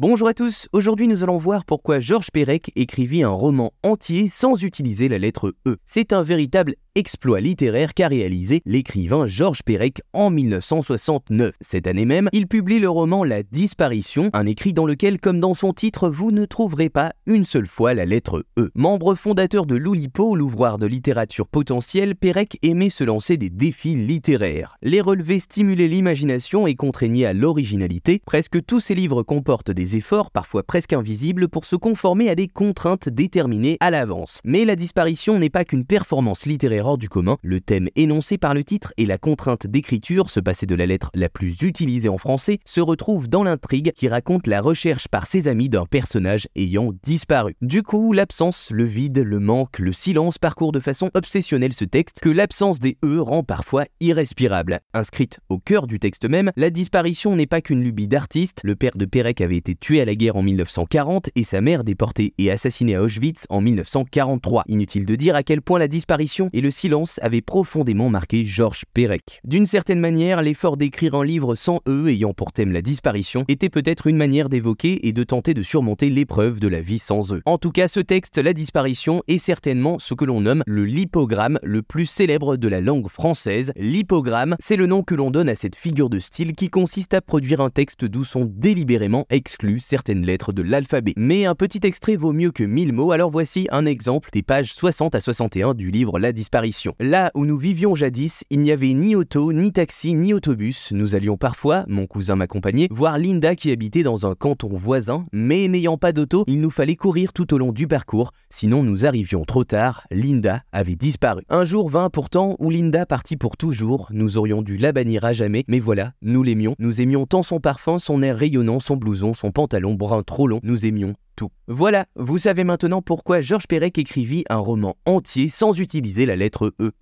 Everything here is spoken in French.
Bonjour à tous, aujourd'hui nous allons voir pourquoi Georges Perec écrivit un roman entier sans utiliser la lettre E. C'est un véritable exploit littéraire qu'a réalisé l'écrivain Georges Perec en 1969. Cette année même, il publie le roman La disparition, un écrit dans lequel, comme dans son titre, vous ne trouverez pas une seule fois la lettre E. Membre fondateur de l'Oulipo, l'ouvroir de littérature potentielle, Perec aimait se lancer des défis littéraires. Les relevés stimulaient l'imagination et contraignaient à l'originalité. Presque tous ses livres comportent des efforts, parfois presque invisibles, pour se conformer à des contraintes déterminées à l'avance. Mais la disparition n'est pas qu'une performance littéraire du commun. Le thème énoncé par le titre et la contrainte d'écriture, se passer de la lettre la plus utilisée en français, se retrouve dans l'intrigue qui raconte la recherche par ses amis d'un personnage ayant disparu. Du coup, l'absence, le vide, le manque, le silence parcourent de façon obsessionnelle ce texte que l'absence des E rend parfois irrespirable. Inscrite au cœur du texte même, la disparition n'est pas qu'une lubie d'artiste. Le père de Pérec avait été tué à la guerre en 1940 et sa mère déportée et assassinée à Auschwitz en 1943. Inutile de dire à quel point la disparition et le silence avaient profondément marqué Georges Perec. D'une certaine manière, l'effort d'écrire un livre sans eux ayant pour thème la disparition était peut-être une manière d'évoquer et de tenter de surmonter l'épreuve de la vie sans eux. En tout cas, ce texte, La disparition, est certainement ce que l'on nomme le lipogramme le plus célèbre de la langue française. Lipogramme, c'est le nom que l'on donne à cette figure de style qui consiste à produire un texte d'où sont délibérément exclues certaines lettres de l'alphabet. Mais un petit extrait vaut mieux que mille mots, alors voici un exemple des pages 60 à 61 du livre La Là où nous vivions jadis, il n'y avait ni auto, ni taxi, ni autobus. Nous allions parfois, mon cousin m'accompagnait, voir Linda qui habitait dans un canton voisin, mais n'ayant pas d'auto, il nous fallait courir tout au long du parcours, sinon nous arrivions trop tard, Linda avait disparu. Un jour vint pourtant où Linda partit pour toujours, nous aurions dû la bannir à jamais, mais voilà, nous l'aimions, nous aimions tant son parfum, son air rayonnant, son blouson, son pantalon brun trop long, nous aimions Voilà, vous savez maintenant pourquoi Georges Perec écrivit un roman entier sans utiliser la lettre E.